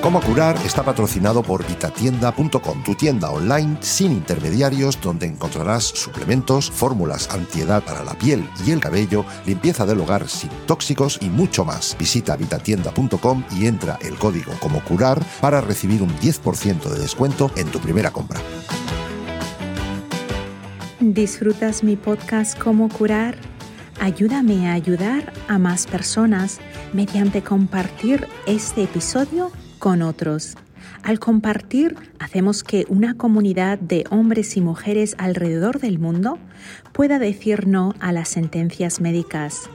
Cómo curar está patrocinado por vitatienda.com, tu tienda online sin intermediarios donde encontrarás suplementos, fórmulas antiedad para la piel y el cabello, limpieza del hogar sin tóxicos y mucho más. Visita vitatienda.com y entra el código como curar para recibir un 10% de descuento en tu primera compra. ¿Disfrutas mi podcast Cómo curar? Ayúdame a ayudar a más personas mediante compartir este episodio con otros. Al compartir, hacemos que una comunidad de hombres y mujeres alrededor del mundo pueda decir no a las sentencias médicas.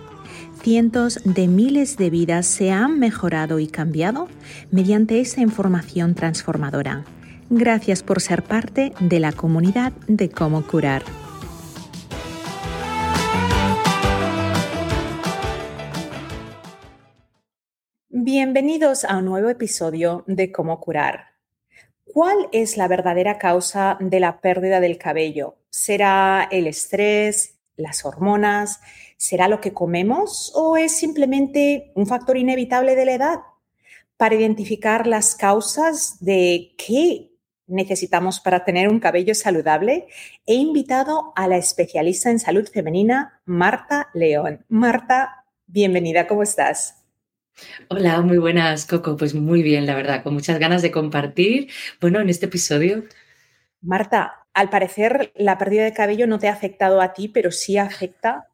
Cientos de miles de vidas se han mejorado y cambiado mediante esa información transformadora. Gracias por ser parte de la comunidad de cómo curar. Bienvenidos a un nuevo episodio de Cómo curar. ¿Cuál es la verdadera causa de la pérdida del cabello? ¿Será el estrés, las hormonas? ¿Será lo que comemos o es simplemente un factor inevitable de la edad? Para identificar las causas de qué necesitamos para tener un cabello saludable, he invitado a la especialista en salud femenina, Marta León. Marta, bienvenida, ¿cómo estás? Hola, muy buenas, Coco. Pues muy bien, la verdad, con muchas ganas de compartir, bueno, en este episodio. Marta, al parecer la pérdida de cabello no te ha afectado a ti, pero sí afecta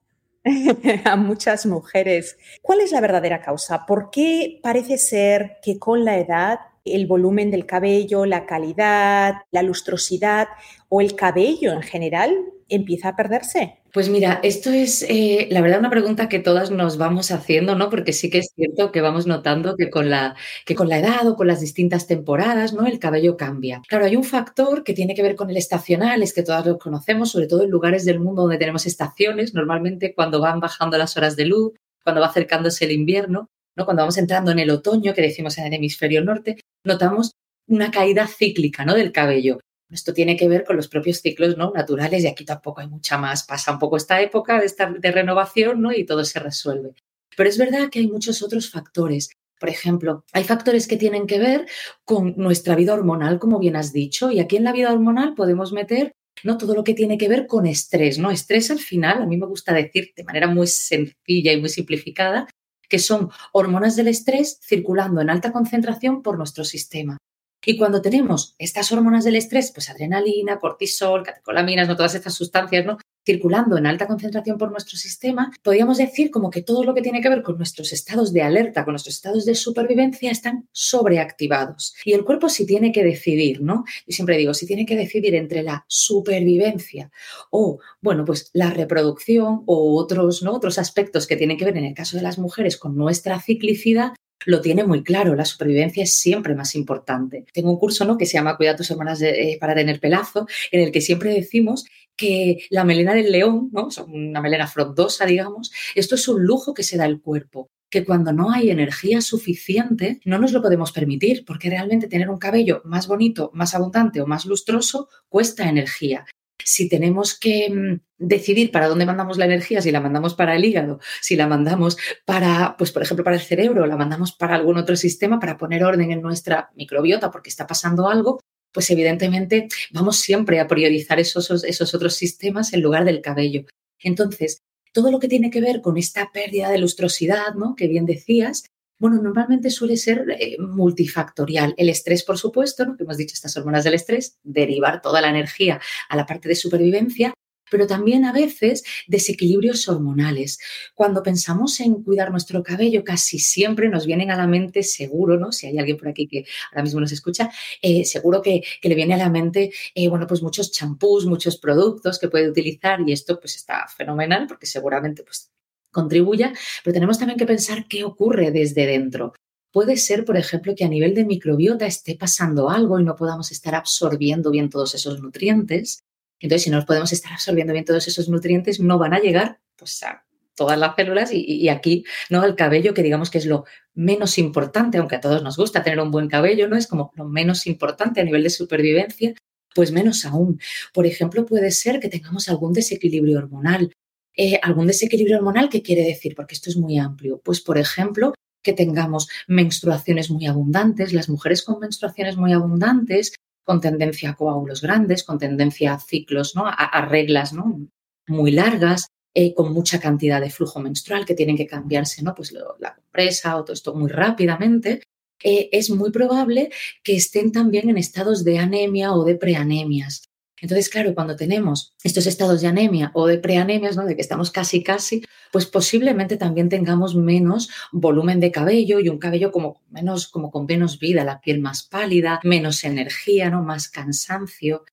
a muchas mujeres. ¿Cuál es la verdadera causa? ¿Por qué parece ser que con la edad el volumen del cabello, la calidad, la lustrosidad o el cabello en general empieza a perderse? Pues mira, esto es eh, la verdad una pregunta que todas nos vamos haciendo, ¿no? Porque sí que es cierto que vamos notando que con la, que con la edad o con las distintas temporadas, ¿no? El cabello cambia. Claro, hay un factor que tiene que ver con el estacional, es que todas lo conocemos, sobre todo en lugares del mundo donde tenemos estaciones, normalmente cuando van bajando las horas de luz, cuando va acercándose el invierno, ¿no? Cuando vamos entrando en el otoño, que decimos en el hemisferio norte, notamos una caída cíclica, ¿no? Del cabello. Esto tiene que ver con los propios ciclos ¿no? naturales y aquí tampoco hay mucha más. Pasa un poco esta época de, de renovación ¿no? y todo se resuelve. Pero es verdad que hay muchos otros factores. Por ejemplo, hay factores que tienen que ver con nuestra vida hormonal, como bien has dicho, y aquí en la vida hormonal podemos meter ¿no? todo lo que tiene que ver con estrés. ¿no? Estrés al final, a mí me gusta decir de manera muy sencilla y muy simplificada, que son hormonas del estrés circulando en alta concentración por nuestro sistema. Y cuando tenemos estas hormonas del estrés, pues adrenalina, cortisol, catecolaminas, ¿no? todas estas sustancias, ¿no? circulando en alta concentración por nuestro sistema, podríamos decir como que todo lo que tiene que ver con nuestros estados de alerta, con nuestros estados de supervivencia, están sobreactivados. Y el cuerpo sí tiene que decidir, ¿no? Yo siempre digo, si tiene que decidir entre la supervivencia o, bueno, pues la reproducción o otros, ¿no? Otros aspectos que tienen que ver, en el caso de las mujeres, con nuestra ciclicidad, lo tiene muy claro, la supervivencia es siempre más importante. Tengo un curso ¿no? que se llama Cuida tus hermanas eh, para tener pelazo, en el que siempre decimos que la melena del león, ¿no? una melena frondosa, digamos, esto es un lujo que se da el cuerpo que cuando no hay energía suficiente no nos lo podemos permitir, porque realmente tener un cabello más bonito, más abundante o más lustroso cuesta energía si tenemos que mm, decidir para dónde mandamos la energía, si la mandamos para el hígado, si la mandamos para, pues por ejemplo, para el cerebro, la mandamos para algún otro sistema para poner orden en nuestra microbiota porque está pasando algo, pues evidentemente vamos siempre a priorizar esos, esos otros sistemas en lugar del cabello. Entonces, todo lo que tiene que ver con esta pérdida de lustrosidad, ¿no? Que bien decías, bueno, normalmente suele ser eh, multifactorial. El estrés, por supuesto, ¿no? que hemos dicho estas hormonas del estrés, derivar toda la energía a la parte de supervivencia, pero también a veces desequilibrios hormonales. Cuando pensamos en cuidar nuestro cabello, casi siempre nos vienen a la mente, seguro, ¿no? Si hay alguien por aquí que ahora mismo nos escucha, eh, seguro que, le viene a la mente, eh, bueno, pues muchos champús, muchos productos que puede utilizar y esto pues está fenomenal porque seguramente pues contribuya, pero tenemos también que pensar qué ocurre desde dentro. Puede ser, por ejemplo, que a nivel de microbiota esté pasando algo y no podamos estar absorbiendo bien todos esos nutrientes. Entonces, si no podemos estar absorbiendo bien todos esos nutrientes, no van a llegar pues, a todas las células y, aquí, ¿no? El cabello, que digamos que es lo menos importante, aunque a todos nos gusta tener un buen cabello, ¿no? Es como lo menos importante a nivel de supervivencia, pues menos aún. Por ejemplo, puede ser que tengamos algún desequilibrio hormonal. Eh, algún desequilibrio hormonal, ¿qué quiere decir? Porque esto es muy amplio. Pues, por ejemplo, que tengamos menstruaciones muy abundantes, las mujeres con menstruaciones muy abundantes, con tendencia a coágulos grandes, con tendencia a ciclos, ¿no? a, reglas ¿no? muy largas, eh, con mucha cantidad de flujo menstrual que tienen que cambiarse, ¿no? Pues la compresa o todo esto muy rápidamente, eh, es muy probable que estén también en estados de anemia o de preanemias. Entonces, claro, cuando tenemos estos estados de anemia o de preanemias, ¿no? de que estamos casi casi, pues posiblemente también tengamos menos volumen de cabello y un cabello como menos como con menos vida, la piel más pálida, menos energía, ¿no? más cansancio.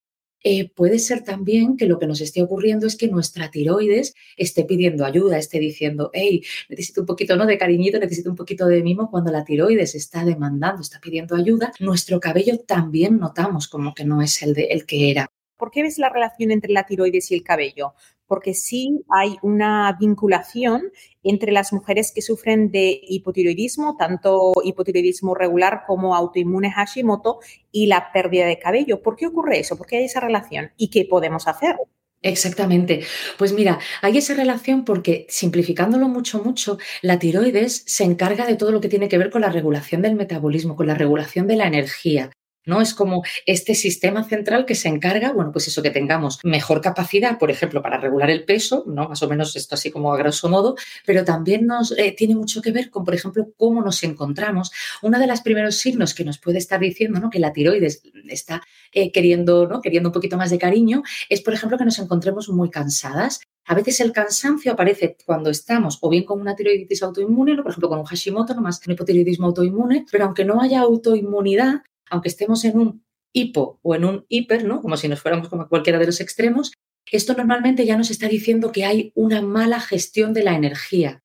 Eh, puede ser también que lo que nos esté ocurriendo es que nuestra tiroides esté pidiendo ayuda, esté diciendo, hey, necesito un poquito ¿no? de cariñito, necesito un poquito de mimo. Cuando la tiroides está demandando, está pidiendo ayuda, nuestro cabello también notamos como que no es el, de, el que era. ¿Por qué ves la relación entre la tiroides y el cabello? Porque sí hay una vinculación entre las mujeres que sufren de hipotiroidismo, tanto hipotiroidismo regular como autoinmune Hashimoto, y la pérdida de cabello. ¿Por qué ocurre eso? ¿Por qué hay esa relación? ¿Y qué podemos hacer? Exactamente. Pues mira, hay esa relación porque, simplificándolo mucho, mucho, la tiroides se encarga de todo lo que tiene que ver con la regulación del metabolismo, con la regulación de la energía. ¿No? Es como este sistema central que se encarga, bueno, pues eso, que tengamos mejor capacidad, por ejemplo, para regular el peso, ¿no? Más o menos esto así como a grosso modo, pero también nos eh, tiene mucho que ver con, por ejemplo, cómo nos encontramos. Uno de los primeros signos que nos puede estar diciendo, ¿no? Que la tiroides está eh, queriendo, ¿no? Queriendo un poquito más de cariño, es, por ejemplo, que nos encontremos muy cansadas, a veces el cansancio aparece cuando estamos o bien con una tiroiditis autoinmune, por ejemplo con un Hashimoto, nomás un hipotiroidismo autoinmune, pero aunque no haya autoinmunidad, aunque estemos en un hipo o en un hiper, ¿no? Como si nos fuéramos como cualquiera de los extremos, esto normalmente ya nos está diciendo que hay una mala gestión de la energía.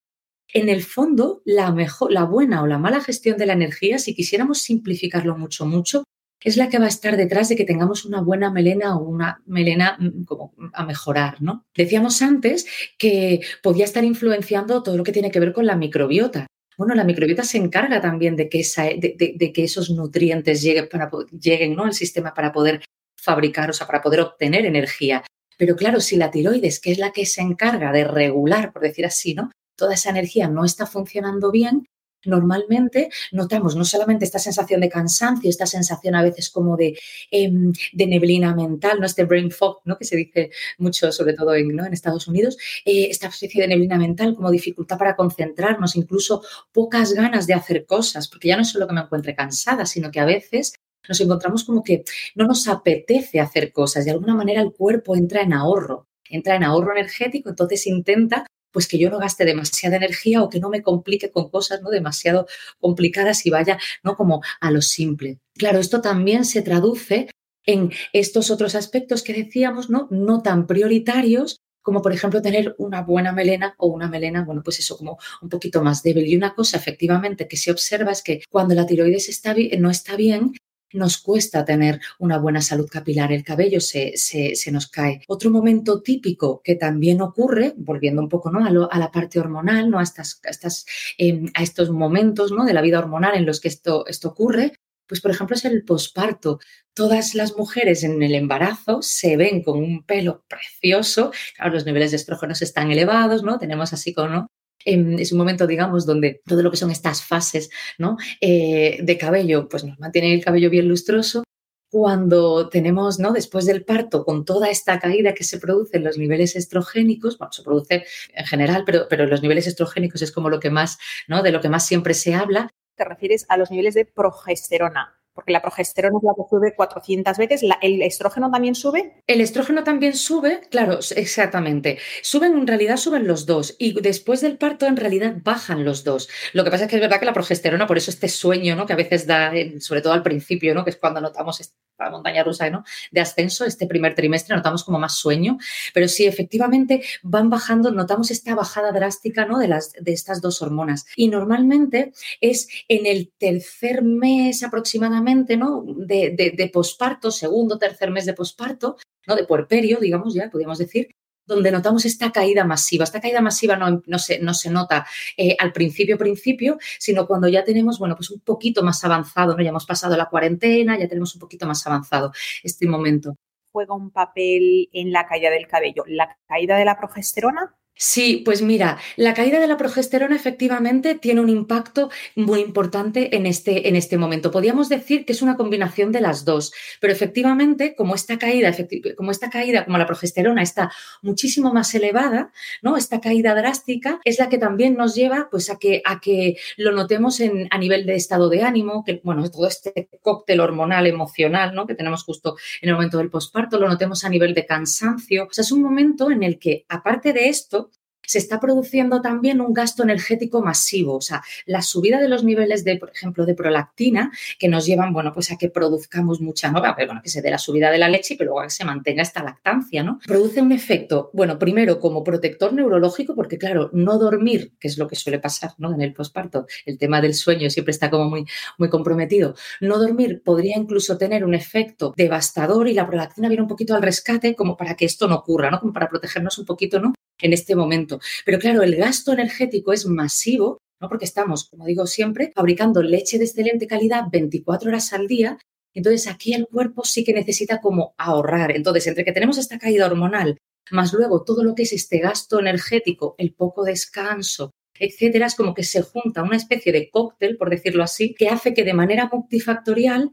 En el fondo, la, mejor, la buena o la mala gestión de la energía, si quisiéramos simplificarlo mucho, mucho, es la que va a estar detrás de que tengamos una buena melena o una melena mm, como a mejorar, ¿no? Decíamos antes que podía estar influenciando todo lo que tiene que ver con la microbiota. Bueno, la microbiota se encarga también de que, de, que esos nutrientes lleguen, al sistema para poder fabricar, o sea, para poder obtener energía. Pero claro, si la tiroides, que es la que se encarga de regular, por decir así, ¿no? Toda esa energía no está funcionando bien, normalmente notamos no solamente esta sensación de cansancio, esta sensación a veces como de, em, de neblina mental, ¿no? este brain fog, ¿no? que se dice mucho, sobre todo en, en Estados Unidos, eh, esta especie de neblina mental como dificultad para concentrarnos, incluso pocas ganas de hacer cosas, porque ya no es solo que me encuentre cansada, sino que a veces nos encontramos como que no nos apetece hacer cosas, de alguna manera el cuerpo entra en ahorro, entra en ahorro energético, entonces intenta pues que yo no gaste demasiada energía o que no me complique con cosas no demasiado complicadas y vaya no como a lo simple. Claro, esto también se traduce en estos otros aspectos que decíamos, ¿no? No tan prioritarios, como por ejemplo tener una buena melena o una melena, bueno, pues eso como un poquito más débil. Y una cosa efectivamente que se observa es que cuando la tiroides está no está bien, nos cuesta tener una buena salud capilar, el cabello se, se, nos cae. Otro momento típico que también ocurre, volviendo un poco ¿no? a, la parte hormonal, ¿no? a, estas, estas, em, a estos momentos ¿no? de la vida hormonal en los que esto, esto ocurre, pues por ejemplo es el posparto. Todas las mujeres en el embarazo se ven con un pelo precioso, los niveles de estrógenos están elevados, ¿no? Tenemos así como, Em, es un momento, digamos, donde todo lo que son estas fases ¿no? Eh, de cabello, pues nos mantiene el cabello bien lustroso. Cuando tenemos, ¿no? Después del parto, con toda esta caída que se produce en los niveles estrogénicos, bueno, se produce en general, pero, pero los niveles estrogénicos es como lo que más, ¿no? De lo que más siempre se habla. Te refieres a los niveles de progesterona porque la progesterona es la que sube 400 veces, ¿el estrógeno también sube? El estrógeno también sube, claro, exactamente. Suben, en realidad suben los dos y después del parto en realidad bajan los dos. Lo que pasa es que es verdad que la progesterona, por eso este sueño, ¿no? Que a veces da, sobre todo al principio, ¿no? Que es cuando notamos esta montaña rusa, ¿no? De ascenso, este primer trimestre notamos como más sueño, pero sí, efectivamente van bajando, notamos esta bajada drástica, ¿no? De, las, de estas dos hormonas. Y normalmente es en el tercer mes aproximadamente ¿no? de, de, posparto, segundo, tercer mes de posparto, ¿no? de puerperio, digamos ya, podríamos decir, donde notamos esta caída masiva. Esta caída masiva no, no, se, no se, nota eh, al principio, principio, sino cuando ya tenemos, bueno, pues un poquito más avanzado, ¿no? Ya hemos pasado la cuarentena, ya tenemos un poquito más avanzado este momento. ¿Juega un papel en la caída del cabello? ¿La caída de la progesterona? Sí, pues mira, la caída de la progesterona efectivamente tiene un impacto muy importante en este, en este momento. Podríamos decir que es una combinación de las dos, pero efectivamente, como esta caída, como esta caída, como la progesterona está muchísimo más elevada, ¿no? Esta caída drástica es la que también nos lleva pues, a, que, a que lo notemos en, a nivel de estado de ánimo, que bueno, todo este cóctel hormonal, emocional, ¿no? Que tenemos justo en el momento del posparto, lo notemos a nivel de cansancio. O sea, es un momento en el que, aparte de esto, se está produciendo también un gasto energético masivo, o sea, la subida de los niveles de, por ejemplo, de prolactina, que nos llevan, bueno, pues a que produzcamos mucha pero bueno, que se dé la subida de la leche y que luego que se mantenga esta lactancia, ¿no? Produce un efecto, bueno, primero como protector neurológico, porque claro, no dormir, que es lo que suele pasar, ¿no? En el posparto, el tema del sueño siempre está como muy, muy comprometido. No dormir podría incluso tener un efecto devastador y la prolactina viene un poquito al rescate como para que esto no ocurra, ¿no? Como para protegernos un poquito, ¿no? En este momento. Pero claro, el gasto energético es masivo, ¿no? porque estamos, como digo siempre, fabricando leche de excelente calidad 24 horas al día. Entonces aquí el cuerpo sí que necesita como ahorrar. Entonces, entre que tenemos esta caída hormonal, más luego todo lo que es este gasto energético, el poco descanso, etcétera, es como que se junta una especie de cóctel, por decirlo así, que hace que de manera multifactorial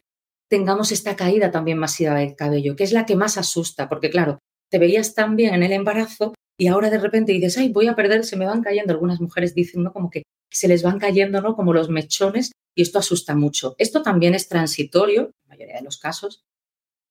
tengamos esta caída también masiva del cabello, que es la que más asusta, porque claro, te veías tan bien en el embarazo y ahora de repente dices, ay, voy a perder, se me van cayendo. Algunas mujeres dicen, ¿no? Como que se les van cayendo, ¿no? Como los mechones y esto asusta mucho. Esto también es transitorio, en la mayoría de los casos,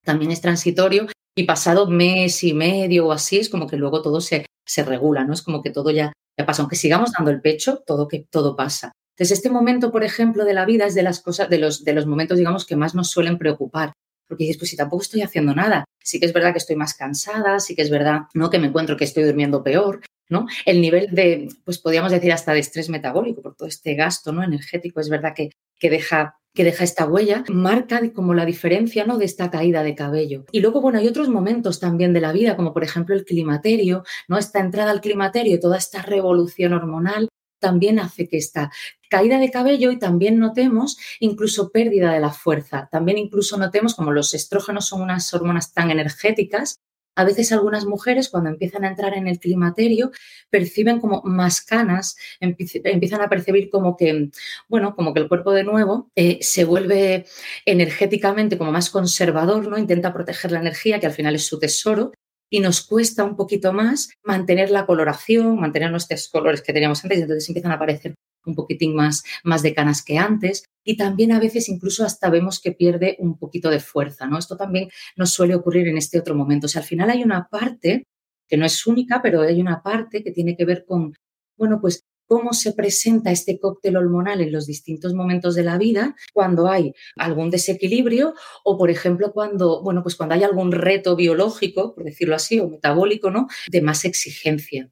también es transitorio y pasado mes y medio o así es como que luego todo se, se regula, ¿no? Es como que todo ya, ya pasa. Aunque sigamos dando el pecho, todo, que, todo pasa. Entonces, este momento, por ejemplo, de la vida es de las cosas, de los, de los momentos, digamos, que más nos suelen preocupar porque dices, pues si tampoco estoy haciendo nada, sí que es verdad que estoy más cansada, sí que es verdad, ¿no? Que me encuentro que estoy durmiendo peor, ¿no? El nivel de, pues podríamos decir hasta de estrés metabólico por todo este gasto, ¿no? Energético, es verdad que, que deja que deja esta huella, marca como la diferencia ¿no? de esta caída de cabello. Y luego, bueno, hay otros momentos también de la vida, como por ejemplo el climaterio, ¿no? Esta entrada al climaterio toda esta revolución hormonal también hace que esta caída de cabello y también notemos incluso pérdida de la fuerza. También incluso notemos como los estrógenos son unas hormonas tan energéticas, a veces algunas mujeres cuando empiezan a entrar en el climaterio perciben como más canas, empiezan a percibir como que, bueno, como que el cuerpo de nuevo eh, se vuelve energéticamente como más conservador, ¿no? Intenta proteger la energía, que al final es su tesoro, y nos cuesta un poquito más mantener la coloración, mantener nuestros colores que teníamos antes, y entonces empiezan a aparecer un poquitín más, más de canas que antes y también a veces incluso hasta vemos que pierde un poquito de fuerza, ¿no? Esto también nos suele ocurrir en este otro momento. O sea, al final hay una parte que no es única, pero hay una parte que tiene que ver con, bueno, pues cómo se presenta este cóctel hormonal en los distintos momentos de la vida cuando hay algún desequilibrio o, por ejemplo, cuando, bueno, pues cuando hay algún reto biológico, por decirlo así, o metabólico, ¿no? De más exigencia.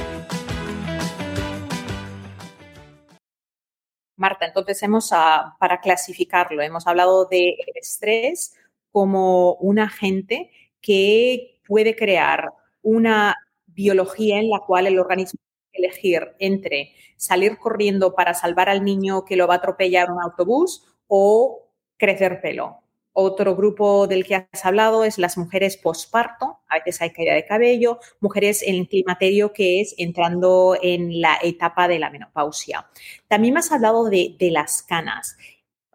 Marta, entonces hemos, ah, para clasificarlo, hemos hablado del estrés como un agente que puede crear una biología en la cual el organismo puede elegir entre salir corriendo para salvar al niño que lo va a atropellar un autobús o crecer pelo. Otro grupo del que has hablado es las mujeres posparto, a veces hay caída de cabello, mujeres en climaterio que es entrando en la etapa de la menopausia. También me has hablado de, las canas.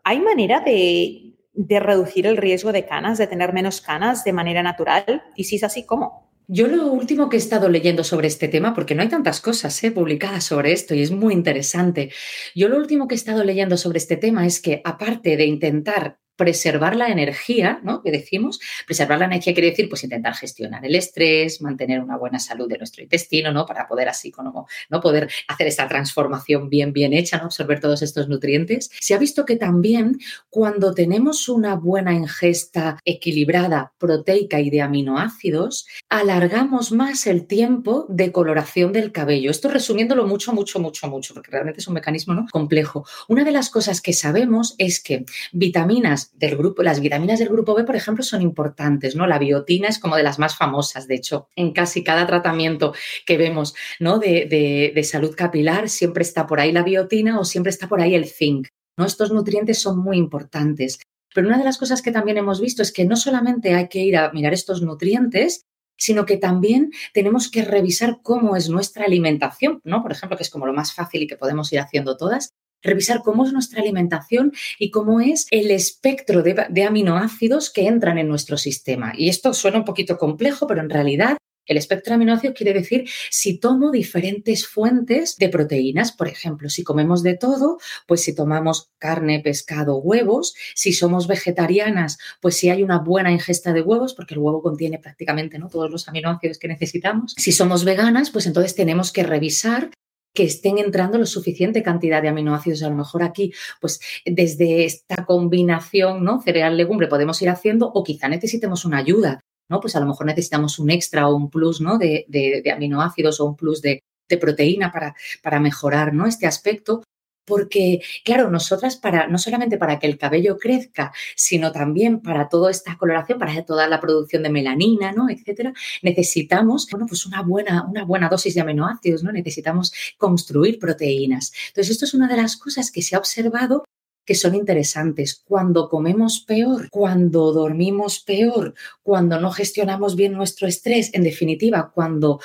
¿Hay manera de, reducir el riesgo de canas, de tener menos canas de manera natural? Y si es así, ¿cómo? Yo lo último que he estado leyendo sobre este tema, porque no hay tantas cosas ¿eh? publicadas sobre esto y es muy interesante, yo lo último que he estado leyendo sobre este tema es que aparte de intentar preservar la energía, ¿no? Que decimos, preservar la energía quiere decir, pues intentar gestionar el estrés, mantener una buena salud de nuestro intestino, ¿no? Para poder así como, ¿no? Poder hacer esta transformación bien, bien hecha, ¿no? Absorber todos estos nutrientes. Se ha visto que también cuando tenemos una buena ingesta equilibrada, proteica y de aminoácidos, alargamos más el tiempo de coloración del cabello. Esto resumiéndolo mucho, mucho, mucho, mucho, porque realmente es un mecanismo ¿no? complejo. Una de las cosas que sabemos es que vitaminas del grupo, las vitaminas del grupo B, por ejemplo, son importantes, ¿no? La biotina es como de las más famosas, de hecho, en casi cada tratamiento que vemos, ¿no? De, de salud capilar, siempre está por ahí la biotina o siempre está por ahí el zinc. ¿no? Estos nutrientes son muy importantes. Pero una de las cosas que también hemos visto es que no solamente hay que ir a mirar estos nutrientes, sino que también tenemos que revisar cómo es nuestra alimentación, ¿no? Por ejemplo, que es como lo más fácil y que podemos ir haciendo todas, revisar cómo es nuestra alimentación y cómo es el espectro de, aminoácidos que entran en nuestro sistema. Y esto suena un poquito complejo, pero en realidad el espectro de aminoácidos quiere decir si tomo diferentes fuentes de proteínas, por ejemplo, si comemos de todo, pues si tomamos carne, pescado, huevos, si somos vegetarianas, pues si hay una buena ingesta de huevos, porque el huevo contiene prácticamente ¿no? todos los aminoácidos que necesitamos. Si somos veganas, pues entonces tenemos que revisar que estén entrando lo suficiente cantidad de aminoácidos. A lo mejor aquí, pues desde esta combinación, ¿no? Cereal-legumbre podemos ir haciendo o quizá necesitemos una ayuda ¿no? Pues a lo mejor necesitamos un extra o un plus, ¿no? De, aminoácidos o un plus de, proteína para, para mejorar, ¿no? Este aspecto. Porque, claro, nosotras para, no solamente para que el cabello crezca, sino también para toda esta coloración, para toda la producción de melanina, ¿no? etcétera, necesitamos, bueno, pues una buena, una buena dosis de aminoácidos, ¿no? Necesitamos construir proteínas. Entonces, esto es una de las cosas que se ha observado que son interesantes. Cuando comemos peor, cuando dormimos peor, cuando no gestionamos bien nuestro estrés, en definitiva, cuando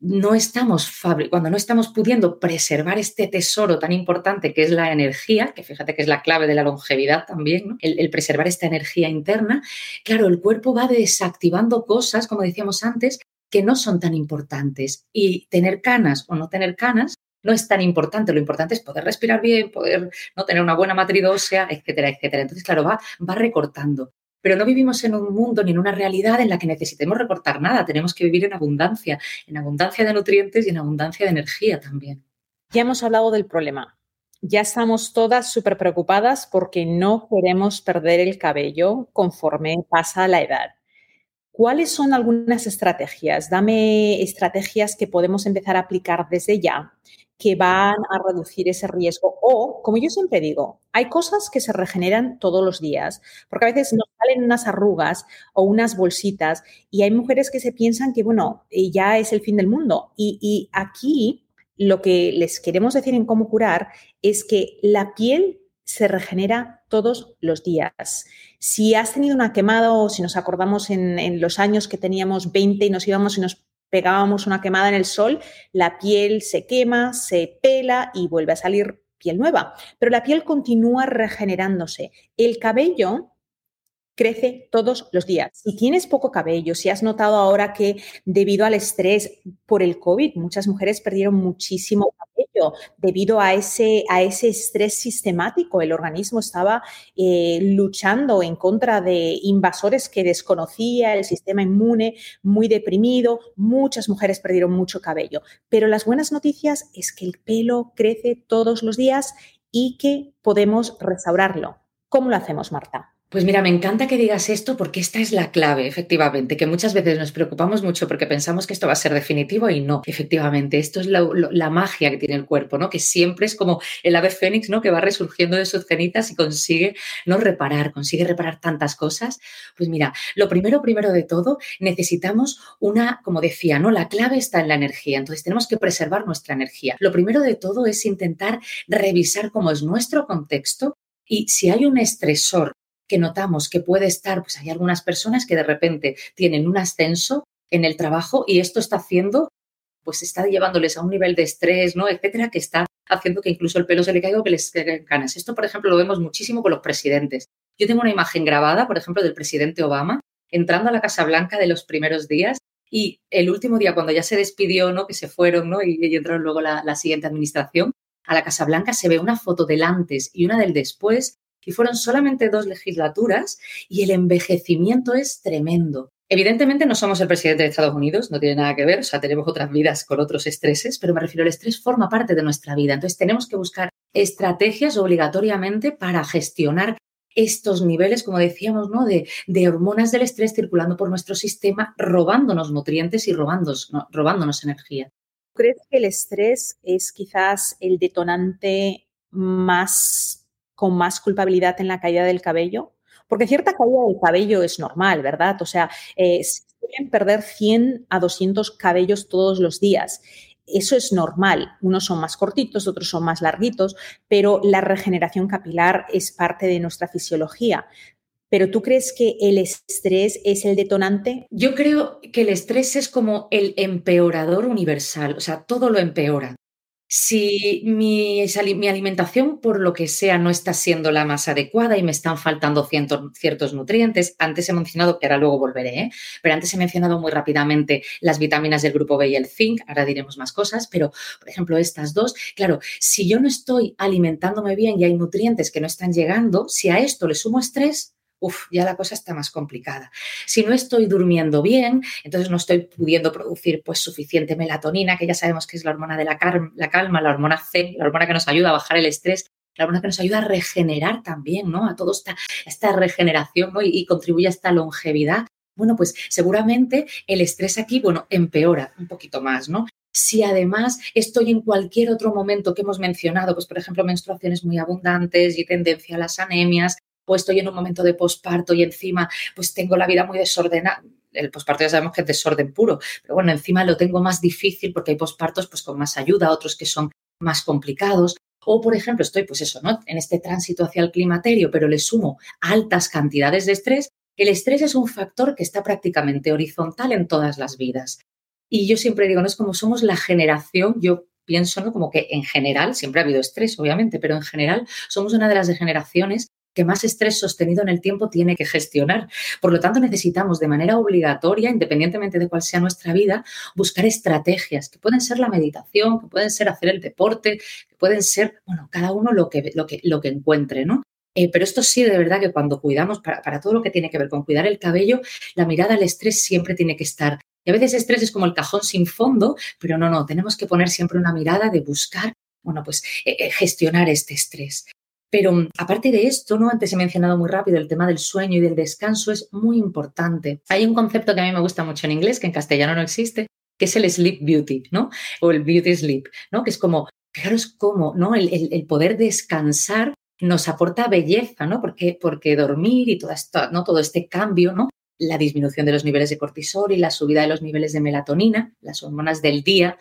no estamos cuando no estamos pudiendo preservar este tesoro tan importante que es la energía, que fíjate que es la clave de la longevidad también, el, el, preservar esta energía interna, claro, el cuerpo va desactivando cosas, como decíamos antes, que no son tan importantes. Y tener canas o no tener canas no es tan importante. Lo importante es poder respirar bien, poder no tener una buena matriz ósea, etcétera, etcétera. Entonces, claro, va, va recortando. Pero no vivimos en un mundo ni en una realidad en la que necesitemos recortar nada. Tenemos que vivir en abundancia, en abundancia de nutrientes y en abundancia de energía también. Ya hemos hablado del problema. Ya estamos todas súper preocupadas porque no queremos perder el cabello conforme pasa la edad. ¿Cuáles son algunas estrategias? Dame estrategias que podemos empezar a aplicar desde ya que van a reducir ese riesgo. O, como yo siempre digo, hay cosas que se regeneran todos los días, porque a veces nos salen unas arrugas o unas bolsitas y hay mujeres que se piensan que, bueno, eh, ya es el fin del mundo. Y, y aquí lo que les queremos decir en cómo curar es que la piel se regenera todos los días. Si has tenido una quemada o si nos acordamos en, en, los años que teníamos 20 y nos íbamos y nos pegábamos una quemada en el sol, la piel se quema, se pela y vuelve a salir piel nueva. Pero la piel continúa regenerándose. El cabello crece todos los días. Si tienes poco cabello, si has notado ahora que debido al estrés por el COVID, muchas mujeres perdieron muchísimo cabello debido a ese, a ese estrés sistemático. El organismo estaba eh, luchando en contra de invasores que desconocía, el sistema inmune muy deprimido, muchas mujeres perdieron mucho cabello. Pero las buenas noticias es que el pelo crece todos los días y que podemos restaurarlo. ¿Cómo lo hacemos, Marta? Pues mira, me encanta que digas esto porque esta es la clave, efectivamente, que muchas veces nos preocupamos mucho porque pensamos que esto va a ser definitivo y no, efectivamente, esto es la, magia que tiene el cuerpo, ¿no? Que siempre es como el ave fénix, ¿no? Que va resurgiendo de sus cenitas y consigue no reparar, consigue reparar tantas cosas. Pues mira, lo primero, primero de todo, necesitamos una, como decía, ¿no? La clave está en la energía, entonces tenemos que preservar nuestra energía. Lo primero de todo es intentar revisar cómo es nuestro contexto y si hay un estresor que notamos que puede estar, pues hay algunas personas que de repente tienen un ascenso en el trabajo y esto está haciendo, pues está llevándoles a un nivel de estrés, ¿no? Etcétera, que está haciendo que incluso el pelo se le caiga o que les caigan canas. Esto, por ejemplo, lo vemos muchísimo con los presidentes. Yo tengo una imagen grabada, por ejemplo, del presidente Obama entrando a la Casa Blanca de los primeros días y el último día, cuando ya se despidió, ¿no? Que se fueron, ¿no? Y, entraron luego la siguiente administración, a la Casa Blanca se ve una foto del antes y una del después Y fueron solamente dos legislaturas y el envejecimiento es tremendo. Evidentemente no somos el presidente de Estados Unidos, no tiene nada que ver, o sea, tenemos otras vidas con otros estreses, pero me refiero, al estrés forma parte de nuestra vida. Entonces tenemos que buscar estrategias obligatoriamente para gestionar estos niveles, como decíamos, ¿no? de, hormonas del estrés circulando por nuestro sistema, robándonos nutrientes y robándonos, robándonos energía. ¿Crees que el estrés es quizás el detonante más con más culpabilidad en la caída del cabello? Porque cierta caída del cabello es normal, ¿verdad? O sea, eh, se pueden perder 100 a 200 cabellos todos los días. Eso es normal. Unos son más cortitos, otros son más larguitos, pero la regeneración capilar es parte de nuestra fisiología. ¿Pero tú crees que el estrés es el detonante? Yo creo que el estrés es como el empeorador universal, o sea, todo lo empeora. Si mi, alimentación, por lo que sea, no está siendo la más adecuada y me están faltando ciertos nutrientes, antes he mencionado, que ahora luego volveré, ¿eh? pero antes he mencionado muy rápidamente las vitaminas del grupo B y el zinc, ahora diremos más cosas, pero por ejemplo estas dos, claro, si yo no estoy alimentándome bien y hay nutrientes que no están llegando, si a esto le sumo estrés, uf, ya la cosa está más complicada. Si no estoy durmiendo bien, entonces no estoy pudiendo producir pues suficiente melatonina, que ya sabemos que es la hormona de la, calma, la hormona C, la hormona que nos ayuda a bajar el estrés, la hormona que nos ayuda a regenerar también, ¿no? A toda esta, esta regeneración y, y contribuye a esta longevidad. Bueno, pues seguramente el estrés aquí, bueno, empeora un poquito más, ¿no? si además estoy en cualquier otro momento que hemos mencionado, pues por ejemplo menstruaciones muy abundantes y tendencia a las anemias, pues estoy en un momento de posparto y encima pues tengo la vida muy desordenada. El posparto ya sabemos que es desorden puro, pero bueno, encima lo tengo más difícil porque hay pospartos pues con más ayuda, otros que son más complicados. O, por ejemplo, estoy, pues eso, ¿no? En este tránsito hacia el climaterio, pero le sumo altas cantidades de estrés. El estrés es un factor que está prácticamente horizontal en todas las vidas. Y yo siempre digo, no es como somos la generación, yo pienso, ¿no? Como que en general, siempre ha habido estrés, obviamente, pero en general somos una de las generaciones que más estrés sostenido en el tiempo tiene que gestionar. Por lo tanto, necesitamos de manera obligatoria, independientemente de cuál sea nuestra vida, buscar estrategias que pueden ser la meditación, que pueden ser hacer el deporte, que pueden ser, bueno, cada uno lo que, lo que, lo que encuentre, ¿no? Eh, pero esto sí, de verdad que cuando cuidamos, para, para, todo lo que tiene que ver con cuidar el cabello, la mirada al estrés siempre tiene que estar. Y a veces estrés es como el cajón sin fondo, pero no, no, tenemos que poner siempre una mirada de buscar, bueno, pues eh, eh, gestionar este estrés. Pero mm, aparte de esto, ¿no? Antes he mencionado muy rápido el tema del sueño y del descanso es muy importante. Hay un concepto que a mí me gusta mucho en inglés, que en castellano no existe, que es el sleep beauty, ¿no? O el beauty sleep, ¿no? Que es como, fijaros cómo, ¿no? El, poder descansar nos aporta belleza, ¿no? Porque, porque dormir y todo esto, ¿no? Todo este cambio, ¿no? La disminución de los niveles de cortisol y la subida de los niveles de melatonina, las hormonas del día,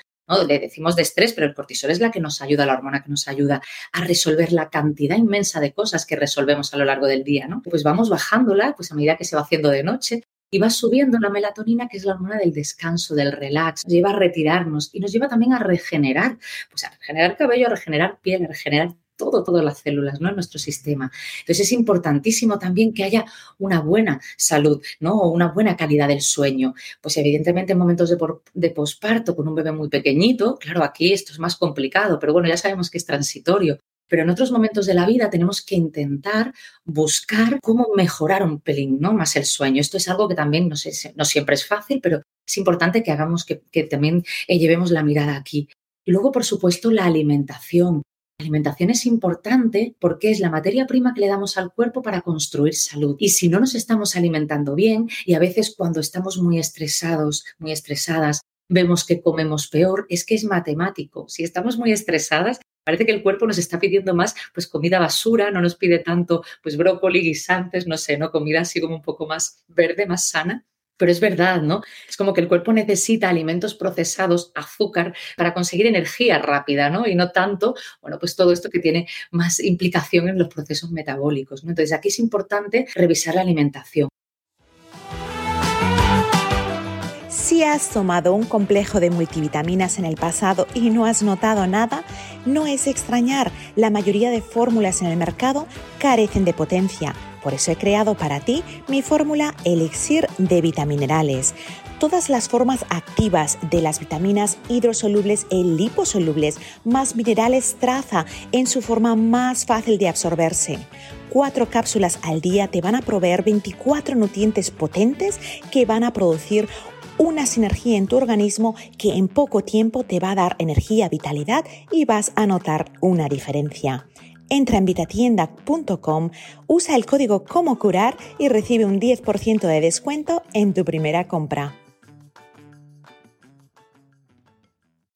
le decimos de estrés, pero el cortisol es la que nos ayuda, la hormona que nos ayuda a resolver la cantidad inmensa de cosas que resolvemos a lo largo del día, ¿no? Pues vamos bajándola, pues a medida que se va haciendo de noche, y va subiendo la melatonina, que es la hormona del descanso, del relax, nos lleva a retirarnos y nos lleva también a regenerar, pues a regenerar cabello, a regenerar piel, a regenerar todo, todas las células, ¿no? En nuestro sistema. Entonces es importantísimo también que haya una buena salud, ¿no? O una buena calidad del sueño. Pues evidentemente en momentos de, posparto con un bebé muy pequeñito, claro, aquí esto es más complicado, pero bueno, ya sabemos que es transitorio. Pero en otros momentos de la vida tenemos que intentar buscar cómo mejorar un pelín ¿no? más el sueño. Esto es algo que también no, sé, no siempre es fácil, pero es importante que hagamos que, que también eh, llevemos la mirada aquí. Y luego, por supuesto, la alimentación. La alimentación es importante porque es la materia prima que le damos al cuerpo para construir salud. Y si no nos estamos alimentando bien, y a veces cuando estamos muy estresados, muy estresadas, vemos que comemos peor, es que es matemático. Si estamos muy estresadas, parece que el cuerpo nos está pidiendo más pues comida basura, no nos pide tanto pues brócoli, guisantes, no sé, no comida así como un poco más verde, más sana. Pero es verdad, ¿no? Es como que el cuerpo necesita alimentos procesados, azúcar, para conseguir energía rápida, ¿no? Y no tanto, bueno, pues todo esto que tiene más implicación en los procesos metabólicos, ¿no? Entonces aquí es importante revisar la alimentación. Si has tomado un complejo de multivitaminas en el pasado y no has notado nada, no es extrañar, la mayoría de fórmulas en el mercado carecen de potencia por eso he creado para ti mi fórmula Elixir de Vitaminerales. Todas las formas activas de las vitaminas hidrosolubles e liposolubles más minerales traza en su forma más fácil de absorberse cuatro cápsulas al día te van a proveer 24 nutrientes potentes que van a producir una sinergia en tu organismo que en poco tiempo te va a dar energía, vitalidad y vas a notar una diferencia. Entra en vitatienda.com, usa el código como curar y recibe un 10% de descuento en tu primera compra.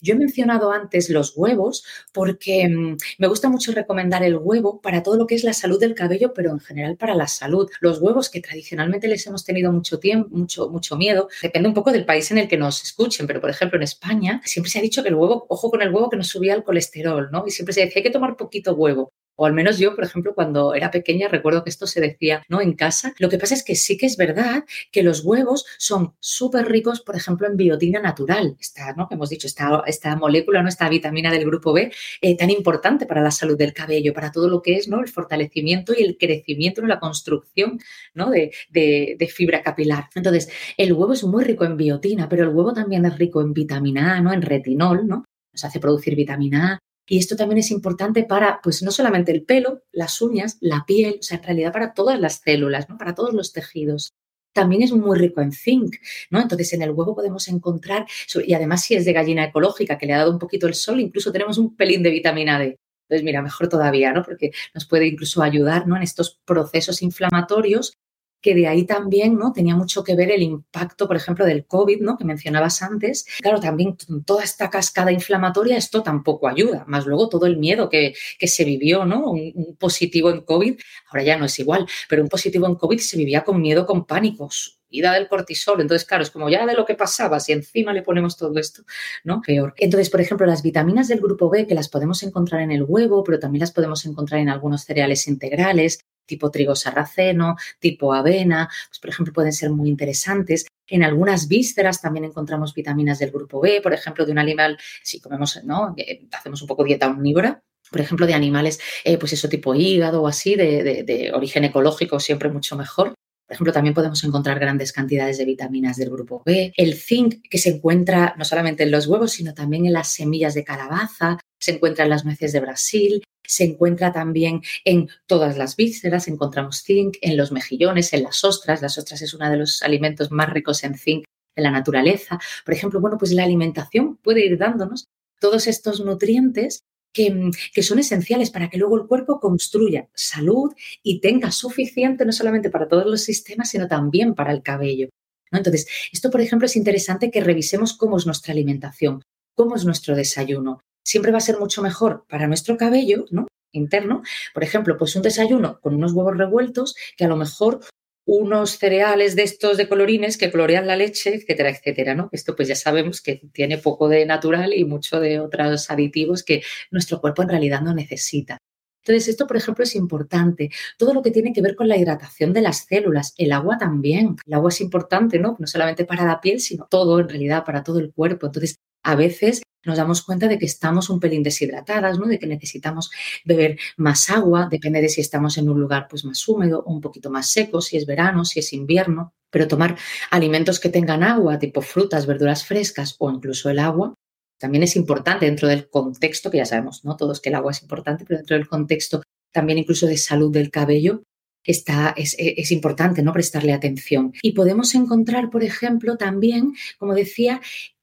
Yo he mencionado antes los huevos porque mm, me gusta mucho recomendar el huevo para todo lo que es la salud del cabello, pero en general para la salud. Los huevos que tradicionalmente les hemos tenido mucho tiempo, mucho, mucho miedo, depende un poco del país en el que nos escuchen, pero por ejemplo en España siempre se ha dicho que el huevo, ojo con el huevo que nos subía el colesterol, ¿no? Y siempre se decía hay que tomar poquito huevo o al menos yo, por ejemplo, cuando era pequeña, recuerdo que esto se decía, ¿no? En casa. Lo que pasa es que sí que es verdad que los huevos son súper ricos, por ejemplo, en biotina natural. Esta, ¿no? Hemos dicho, esta, esta molécula, ¿no? Esta vitamina del grupo B, eh, tan importante para la salud del cabello, para todo lo que es, ¿no? El fortalecimiento y el crecimiento, la construcción, ¿no? De, de fibra capilar. Entonces, el huevo es muy rico en biotina, pero el huevo también es rico en vitamina A, ¿no? En retinol, ¿no? Nos hace producir vitamina A, y esto también es importante para, pues no solamente el pelo, las uñas, la piel, o sea, en realidad para todas las células, ¿no? para todos los tejidos. También es muy rico en zinc, ¿no? Entonces en el huevo podemos encontrar, y además si es de gallina ecológica que le ha dado un poquito el sol, incluso tenemos un pelín de vitamina D. Entonces, mira, mejor todavía, ¿no? Porque nos puede incluso ayudar, ¿no? En estos procesos inflamatorios que de ahí también ¿no? tenía mucho que ver el impacto, por ejemplo, del COVID, ¿no? que mencionabas antes. Claro, también toda esta cascada inflamatoria, esto tampoco ayuda, más luego todo el miedo que, se vivió, ¿no? Un, positivo en COVID, ahora ya no es igual, pero un positivo en COVID se vivía con miedo, con pánicos, ida del cortisol. Entonces, claro, es como ya de lo que pasaba, si encima le ponemos todo esto, ¿no? Peor. Entonces, por ejemplo, las vitaminas del grupo B, que las podemos encontrar en el huevo, pero también las podemos encontrar en algunos cereales integrales, tipo trigo sarraceno, tipo avena, pues por ejemplo pueden ser muy interesantes. En algunas vísceras también encontramos vitaminas del grupo B, por ejemplo, de un animal, si comemos, ¿no? Eh, hacemos un poco dieta omnívora, por ejemplo, de animales, eh, pues eso tipo hígado o así, de, de, origen ecológico, siempre mucho mejor. Por ejemplo, también podemos encontrar grandes cantidades de vitaminas del grupo B. El zinc, que se encuentra no solamente en los huevos, sino también en las semillas de calabaza, se encuentra en las nueces de Brasil, se encuentra también en todas las vísceras, encontramos zinc en los mejillones, en las ostras. Las ostras es uno de los alimentos más ricos en zinc en la naturaleza. Por ejemplo, bueno, pues la alimentación puede ir dándonos todos estos nutrientes que, que, son esenciales para que luego el cuerpo construya salud y tenga suficiente no solamente para todos los sistemas, sino también para el cabello. Entonces, esto, por ejemplo, es interesante que revisemos cómo es nuestra alimentación, cómo es nuestro desayuno, siempre va a ser mucho mejor para nuestro cabello, ¿no? Interno. Por ejemplo, pues un desayuno con unos huevos revueltos que a lo mejor unos cereales de estos de colorines que colorean la leche, etcétera, etcétera, ¿no? Esto pues ya sabemos que tiene poco de natural y mucho de otros aditivos que nuestro cuerpo en realidad no necesita. Entonces, esto, por ejemplo, es importante. Todo lo que tiene que ver con la hidratación de las células, el agua también. El agua es importante, ¿no? No solamente para la piel, sino todo, en realidad, para todo el cuerpo. Entonces, a veces nos damos cuenta de que estamos un pelín deshidratadas, ¿no? de que necesitamos beber más agua, depende de si estamos en un lugar pues, más húmedo o un poquito más seco, si es verano, si es invierno, pero tomar alimentos que tengan agua, tipo frutas, verduras frescas o incluso el agua, también es importante dentro del contexto, que ya sabemos, ¿no? Todos que el agua es importante, pero dentro del contexto también incluso de salud del cabello, Está, es, es, importante ¿no? prestarle atención. Y podemos encontrar, por ejemplo, también, como decía,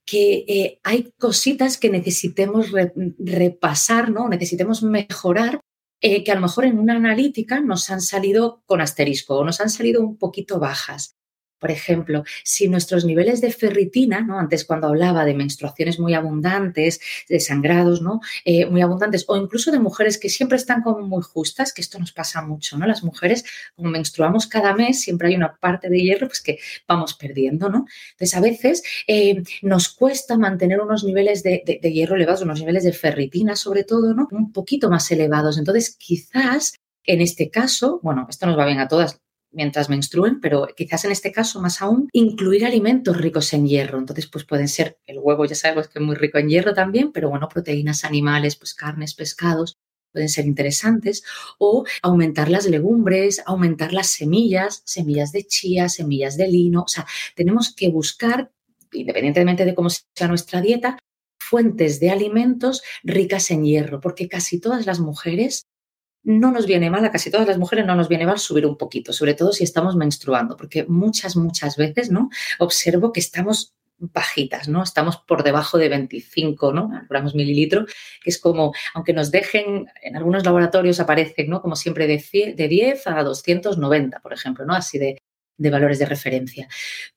que eh, hay cositas que necesitemos repasar, ¿no? necesitemos mejorar, eh, que a lo mejor en una analítica nos han salido con asterisco o nos han salido un poquito bajas. Por ejemplo, si nuestros niveles de ferritina, ¿no? antes cuando hablaba de menstruaciones muy abundantes, de sangrados ¿no? Eh, muy abundantes, o incluso de mujeres que siempre están como muy justas, que esto nos pasa mucho, ¿no? Las mujeres, como menstruamos cada mes, siempre hay una parte de hierro pues, que vamos perdiendo, ¿no? Entonces, a veces eh, nos cuesta mantener unos niveles de, de hierro elevados, unos niveles de ferritina sobre todo, ¿no? Un poquito más elevados. Entonces, quizás en este caso, bueno, esto nos va bien a todas, mientras menstruen, pero quizás en este caso más aún, incluir alimentos ricos en hierro. Entonces, pues pueden ser el huevo, ya sabemos que es muy rico en hierro también, pero bueno, proteínas animales, pues carnes, pescados, pueden ser interesantes, o aumentar las legumbres, aumentar las semillas, semillas de chía, semillas de lino, o sea, tenemos que buscar, independientemente de cómo sea nuestra dieta, fuentes de alimentos ricas en hierro, porque casi todas las mujeres no nos viene mal, a casi todas las mujeres no nos viene mal subir un poquito, sobre todo si estamos menstruando, porque muchas, muchas veces, ¿no? Observo que estamos bajitas, ¿no? Estamos por debajo de 25, ¿no? Gramos mililitro, que es como, aunque nos dejen, en algunos laboratorios aparecen, ¿no? Como siempre de, de 10 a 290, por ejemplo, ¿no? Así de, de valores de referencia.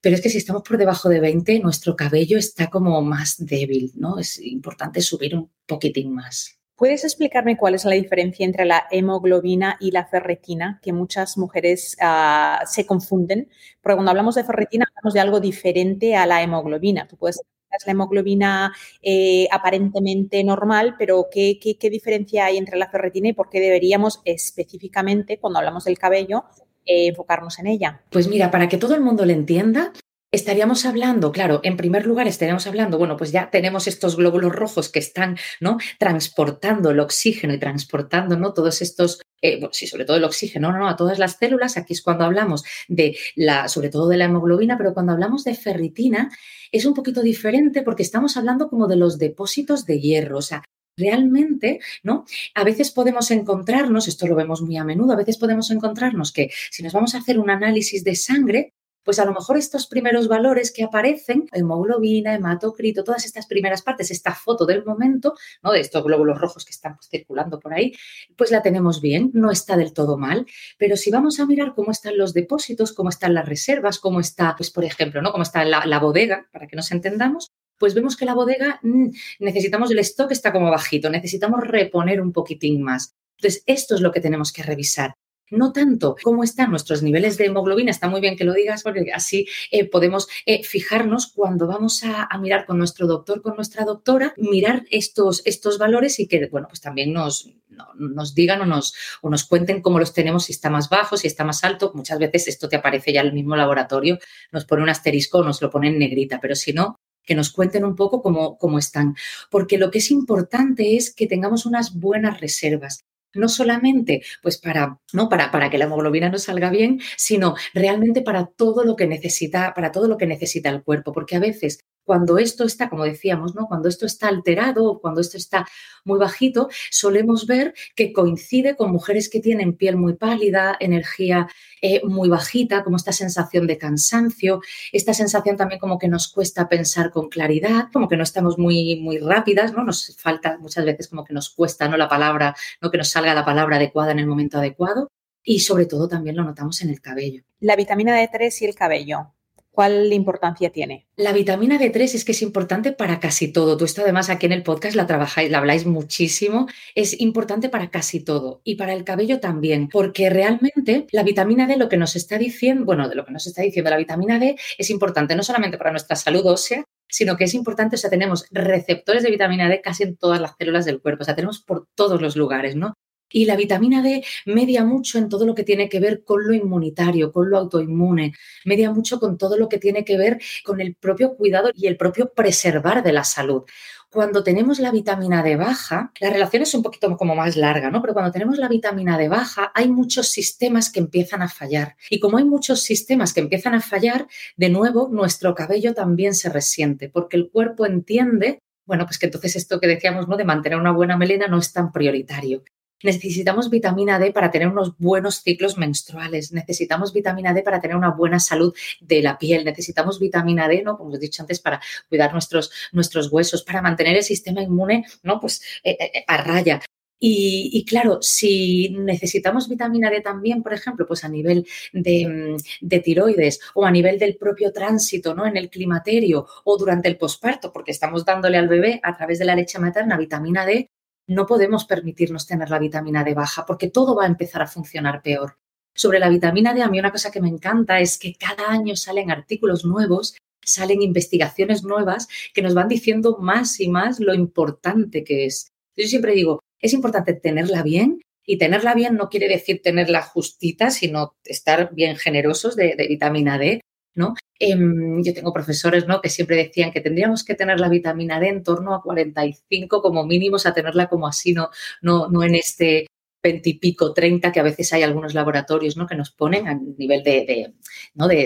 Pero es que si estamos por debajo de 20, nuestro cabello está como más débil, ¿no? Es importante subir un poquitín más. ¿Puedes explicarme cuál es la diferencia entre la hemoglobina y la ferretina, que muchas mujeres uh, se confunden? Porque cuando hablamos de ferretina hablamos de algo diferente a la hemoglobina. Tú puedes es la hemoglobina eh, aparentemente normal, pero ¿qué, ¿qué, diferencia hay entre la ferretina y por qué deberíamos específicamente, cuando hablamos del cabello, eh, enfocarnos en ella? Pues mira, para que todo el mundo lo entienda, estaríamos hablando, claro, en primer lugar estaríamos hablando, bueno, pues ya tenemos estos glóbulos rojos que están, ¿no? Transportando el oxígeno y transportando, ¿no? Todos estos, eh, bueno, sí, sobre todo el oxígeno, no, no, a todas las células. Aquí es cuando hablamos de la, sobre todo de la hemoglobina, pero cuando hablamos de ferritina es un poquito diferente porque estamos hablando como de los depósitos de hierro, o sea, realmente, ¿no? A veces podemos encontrarnos, esto lo vemos muy a menudo, a veces podemos encontrarnos que si nos vamos a hacer un análisis de sangre, pues a lo mejor estos primeros valores que aparecen, hemoglobina, hematocrito, todas estas primeras partes, esta foto del momento, ¿no? De estos glóbulos rojos que están pues, circulando por ahí, pues la tenemos bien, no está del todo mal. Pero si vamos a mirar cómo están los depósitos, cómo están las reservas, cómo está, pues por ejemplo, ¿no? Cómo está la, bodega, para que nos entendamos, pues vemos que la bodega mm, necesitamos el stock está como bajito, necesitamos reponer un poquitín más. Entonces, esto es lo que tenemos que revisar no tanto cómo están nuestros niveles de hemoglobina, está muy bien que lo digas porque así eh, podemos eh, fijarnos cuando vamos a, mirar con nuestro doctor, con nuestra doctora, mirar estos, estos valores y que, bueno, pues también nos, nos digan o nos, o nos cuenten cómo los tenemos, si está más bajo, si está más alto. Muchas veces esto te aparece ya en el mismo laboratorio, nos pone un asterisco, nos lo pone en negrita, pero si no, que nos cuenten un poco cómo, cómo, están. Porque lo que es importante es que tengamos unas buenas reservas no solamente pues para, ¿no? para, para que la hemoglobina nos salga bien, sino realmente para todo lo que necesita, para todo lo que necesita el cuerpo, porque a veces cuando esto está, como decíamos, ¿no? Cuando esto está alterado o cuando esto está muy bajito, solemos ver que coincide con mujeres que tienen piel muy pálida, energía eh, muy bajita, como esta sensación de cansancio, esta sensación también como que nos cuesta pensar con claridad, como que no estamos muy, muy rápidas, ¿no? Nos falta muchas veces como que nos cuesta, ¿no? La palabra, ¿no? Que nos salga la palabra adecuada en el momento adecuado. Y sobre todo también lo notamos en el cabello. La vitamina D3 y el cabello. ¿Cuál importancia tiene? La vitamina D3 es que es importante para casi todo. Tú esto además aquí en el podcast la trabajáis, la habláis muchísimo. Es importante para casi todo y para el cabello también, porque realmente la vitamina D lo que nos está diciendo, bueno, de lo que nos está diciendo la vitamina D es importante no solamente para nuestra salud ósea, sino que es importante, o sea, tenemos receptores de vitamina D casi en todas las células del cuerpo, o sea, tenemos por todos los lugares, ¿no? Y la vitamina D media mucho en todo lo que tiene que ver con lo inmunitario, con lo autoinmune, media mucho con todo lo que tiene que ver con el propio cuidado y el propio preservar de la salud cuando tenemos la vitamina D baja, la relación es un poquito como más larga, ¿no? Pero cuando tenemos la vitamina D baja, hay muchos sistemas que empiezan a fallar. Y como hay muchos sistemas que empiezan a fallar, de nuevo, nuestro cabello también se resiente, porque el cuerpo entiende, bueno, pues que entonces esto que decíamos, ¿no? De mantener una buena melena no es tan prioritario. Necesitamos vitamina D para tener unos buenos ciclos menstruales. Necesitamos vitamina D para tener una buena salud de la piel. Necesitamos vitamina D, ¿no? Como os he dicho antes, para cuidar nuestros, nuestros huesos, para mantener el sistema inmune, ¿no? Pues eh, eh, a raya. Y, claro, si necesitamos vitamina D también, por ejemplo, pues a nivel de, mm, de, tiroides o a nivel del propio tránsito, ¿no? En el climaterio o durante el posparto, porque estamos dándole al bebé a través de la leche materna vitamina D, no podemos permitirnos tener la vitamina D baja porque todo va a empezar a funcionar peor. Sobre la vitamina D, a mí una cosa que me encanta es que cada año salen artículos nuevos, salen investigaciones nuevas que nos van diciendo más y más lo importante que es. Yo siempre digo, es importante tenerla bien y tenerla bien no quiere decir tenerla justita, sino estar bien generosos de, de vitamina D, ¿no? Em, yo tengo profesores ¿no? que siempre decían que tendríamos que tener la vitamina D en torno a 45 como mínimos, a tenerla como así, no, no, no en este 20 y pico, 30, que a veces hay algunos laboratorios ¿no? que nos ponen a nivel de,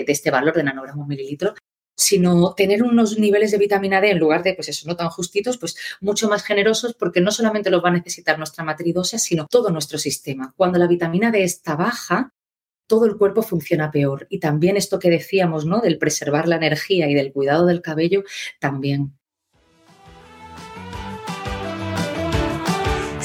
este valor de nanogramos mililitro. sino tener unos niveles de vitamina D en lugar de, pues eso, no tan justitos, pues mucho más generosos porque no solamente los va a necesitar nuestra matriz sino todo nuestro sistema. Cuando la vitamina D está baja, todo el cuerpo funciona peor. Y también esto que decíamos, ¿no? Del preservar la energía y del cuidado del cabello, también.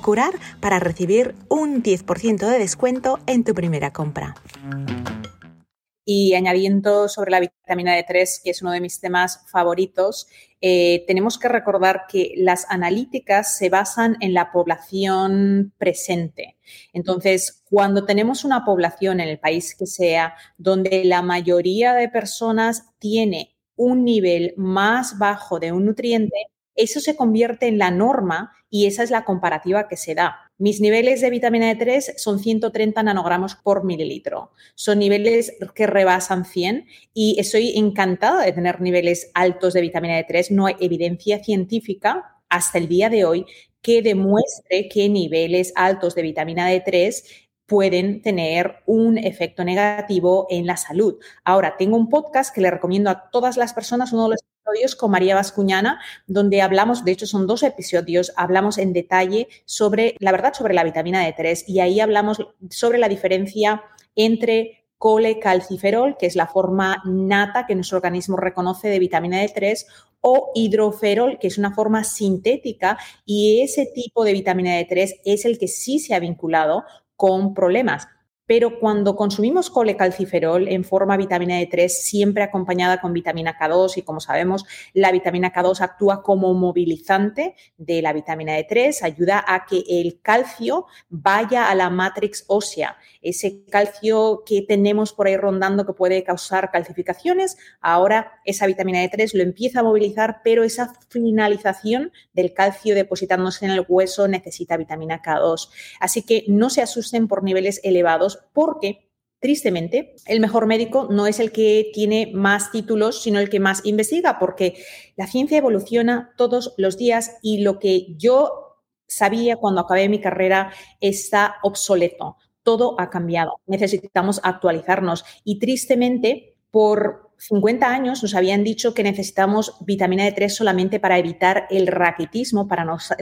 curar para recibir un 10% de descuento en tu primera compra. Y añadiendo sobre la vitamina D3, que es uno de mis temas favoritos, eh, tenemos que recordar que las analíticas se basan en la población presente. Entonces, cuando tenemos una población en el país que sea donde la mayoría de personas tiene un nivel más bajo de un nutriente, eso se convierte en la norma y esa es la comparativa que se da. Mis niveles de vitamina D3 son 130 nanogramos por mililitro. Son niveles que rebasan 100 y estoy encantada de tener niveles altos de vitamina D3. No hay evidencia científica hasta el día de hoy que demuestre que niveles altos de vitamina D3 pueden tener un efecto negativo en la salud. Ahora, tengo un podcast que le recomiendo a todas las personas, uno de los episodios con María Vascuñana, donde hablamos, de hecho son dos episodios, hablamos en detalle sobre, la verdad, sobre la vitamina D3 y ahí hablamos sobre la diferencia entre colecalciferol, que es la forma nata que nuestro organismo reconoce de vitamina D3, o hidroferol, que es una forma sintética, y ese tipo de vitamina D3 es el que sí se ha vinculado con problemas. Pero cuando consumimos colecalciferol en forma vitamina D3, siempre acompañada con vitamina K2, y como sabemos, la vitamina K2 actúa como movilizante de la vitamina D3, ayuda a que el calcio vaya a la matrix ósea. Ese calcio que tenemos por ahí rondando que puede causar calcificaciones, ahora esa vitamina D3 lo empieza a movilizar, pero esa finalización del calcio depositándose en el hueso necesita vitamina K2. Así que no se asusten por niveles elevados porque Tristemente, el mejor médico no es el que tiene más títulos, sino el que más investiga, porque la ciencia evoluciona todos los días y lo que yo sabía cuando acabé mi carrera está obsoleto. Todo ha cambiado. Necesitamos actualizarnos y tristemente, por 50 años nos habían dicho que necesitamos vitamina D3 solamente para evitar el raquitismo, para los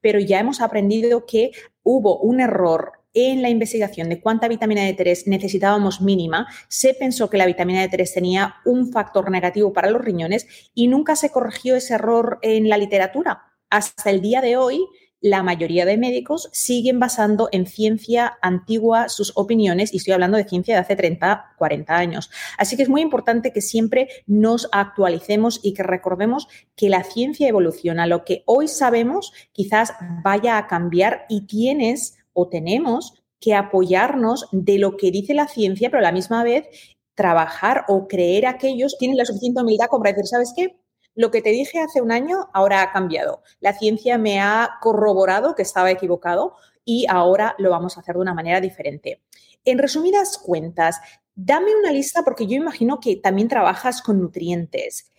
pero ya hemos aprendido que hubo un error en la investigación de cuánta vitamina D3 necesitábamos mínima, se pensó que la vitamina D3 tenía un factor negativo para los riñones y nunca se corrigió ese error en la literatura. Hasta el día de hoy, la mayoría de médicos siguen basando en ciencia antigua sus opiniones, y estoy hablando de ciencia de hace 30, 40 años. Así que es muy importante que siempre nos actualicemos y que recordemos que la ciencia evoluciona. Lo que hoy sabemos quizás vaya a cambiar y tienes o tenemos que apoyarnos de lo que dice la ciencia, pero a la misma vez trabajar o creer aquellos tienen la suficiente humildad como para decir, ¿sabes qué? Lo que te dije hace un año ahora ha cambiado. La ciencia me ha corroborado que estaba equivocado y ahora lo vamos a hacer de una manera diferente. En resumidas cuentas, dame una lista porque yo imagino que también trabajas con nutrientes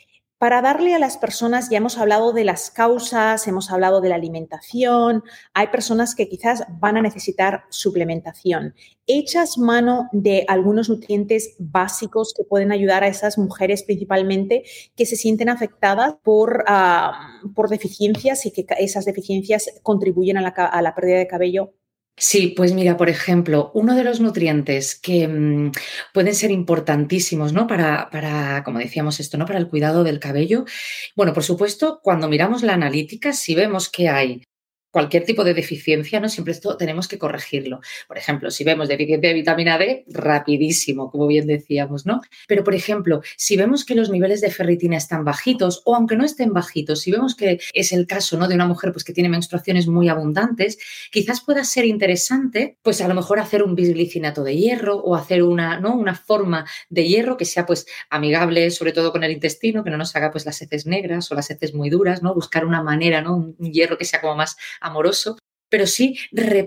para darle a las personas, ya hemos hablado de las causas, hemos hablado de la alimentación, hay personas que quizás van a necesitar suplementación. ¿Echas mano de algunos nutrientes básicos que pueden ayudar a esas mujeres principalmente que se sienten afectadas por, ah, por deficiencias y que esas deficiencias contribuyen a la, a la pérdida de cabello? Sí, pues mira, por ejemplo, uno de los nutrientes que mm, pueden ser importantísimos, ¿no? Para, para, como decíamos esto, ¿no? Para el cuidado del cabello. Bueno, por supuesto, cuando miramos la analítica, si vemos que hay cualquier tipo de deficiencia, ¿no? Siempre esto tenemos que corregirlo. Por ejemplo, si vemos deficiencia de vitamina D, rapidísimo, como bien decíamos, ¿no? Pero, por ejemplo, si vemos que los niveles de ferritina están bajitos, o aunque no estén bajitos, si vemos que es el caso, ¿no? De una mujer pues, que tiene menstruaciones muy abundantes, quizás pueda ser interesante, pues a lo mejor hacer un bisglicinato de hierro o hacer una, ¿no? Una forma de hierro que sea, pues, amigable, sobre todo con el intestino, que no nos haga, pues, las heces negras o las heces muy duras, ¿no? Buscar una manera, ¿no? Un hierro que sea como más amoroso, pero sí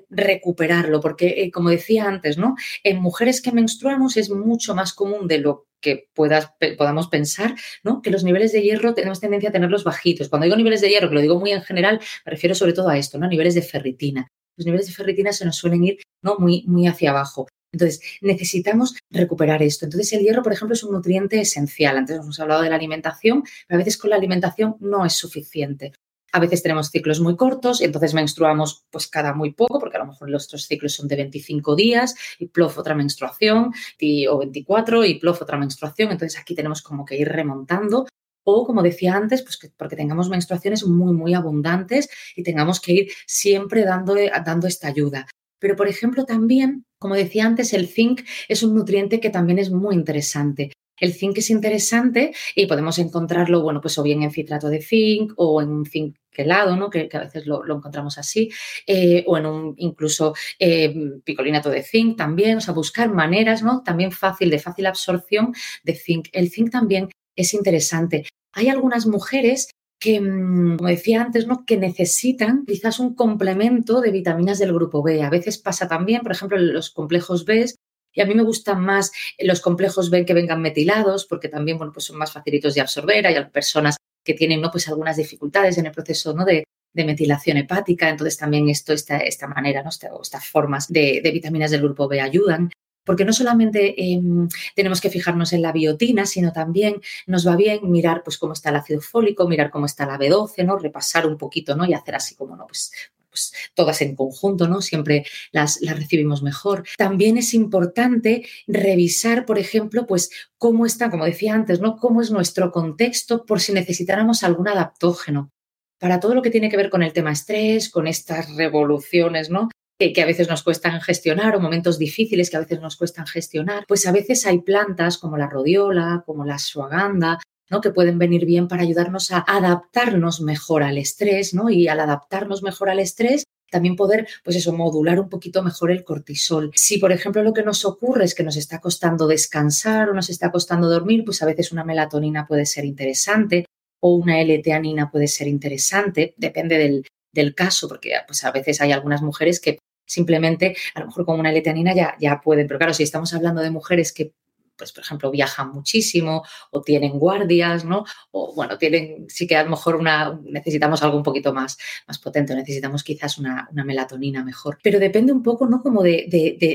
recuperarlo, porque eh, como decía antes, ¿no? En mujeres que menstruamos es mucho más común de lo que puedas, podamos pensar, ¿no? Que los niveles de hierro tenemos tendencia a tenerlos bajitos. Cuando digo niveles de hierro, que lo digo muy en general, me refiero sobre todo a esto, ¿no? Niveles de ferritina. Los niveles de ferritina se nos suelen ir, ¿no? Muy, muy hacia abajo. Entonces, necesitamos recuperar esto. Entonces, el hierro, por ejemplo, es un nutriente esencial. Antes hemos hablado de la alimentación, pero a veces con la alimentación no es suficiente. A veces tenemos ciclos muy cortos y entonces menstruamos pues cada muy poco, porque a lo mejor nuestros ciclos son de 25 días y plof otra menstruación y, o 24 y plof otra menstruación. Entonces aquí tenemos como que ir remontando o como decía antes, pues porque tengamos menstruaciones muy, muy abundantes y tengamos que ir siempre dando, dando esta ayuda. Pero, por ejemplo, también, como decía antes, el zinc es un nutriente que también es muy interesante. El zinc es interesante y podemos encontrarlo, bueno, pues o bien en citrato de zinc o en un zinc helado, ¿no? Que, a veces lo, encontramos así, eh, o en un incluso eh, picolinato de zinc también, o sea, buscar maneras, ¿no? También fácil, de fácil absorción de zinc. El zinc también es interesante. Hay algunas mujeres que, mm, como decía antes, ¿no? que necesitan quizás un complemento de vitaminas del grupo B. A veces pasa también, por ejemplo, los complejos B y a mí me gustan más los complejos B que vengan metilados, porque también bueno, pues son más facilitos de absorber. Hay personas que tienen ¿no? pues algunas dificultades en el proceso ¿no? de, metilación hepática. Entonces también esto, esta, esta manera, ¿no? estas formas de, vitaminas del grupo B ayudan. Porque no solamente em, tenemos que fijarnos en la biotina, sino también nos va bien mirar pues, cómo está el ácido fólico, mirar cómo está la B12, ¿no? repasar un poquito ¿no? y hacer así como ¿no? pues, pues, todas en conjunto, ¿no? Siempre las, las recibimos mejor. También es importante revisar, por ejemplo, pues cómo está, como decía antes, ¿no? Cómo es nuestro contexto por si necesitáramos algún adaptógeno. Para todo lo que tiene que ver con el tema estrés, con estas revoluciones, ¿no? Que, a veces nos cuestan gestionar o momentos difíciles que a veces nos cuestan gestionar, pues a veces hay plantas como la rodiola, como la suaganda, ¿no? que pueden venir bien para ayudarnos a adaptarnos mejor al estrés, ¿no? Y al adaptarnos mejor al estrés, también poder, pues eso, modular un poquito mejor el cortisol. Si, por ejemplo, lo que nos ocurre es que nos está costando descansar o nos está costando dormir, pues a veces una melatonina puede ser interesante o una L-teanina puede ser interesante, depende del, del caso, porque pues a veces hay algunas mujeres que simplemente, a lo mejor con una L-teanina ya, ya pueden, pero claro, si estamos hablando de mujeres que pues por ejemplo, viajan muchísimo o tienen guardias, ¿no? O bueno, tienen, sí que a lo mejor una, necesitamos algo un poquito más, más potente, necesitamos quizás una, melatonina mejor. Pero depende un poco, ¿no? Como de,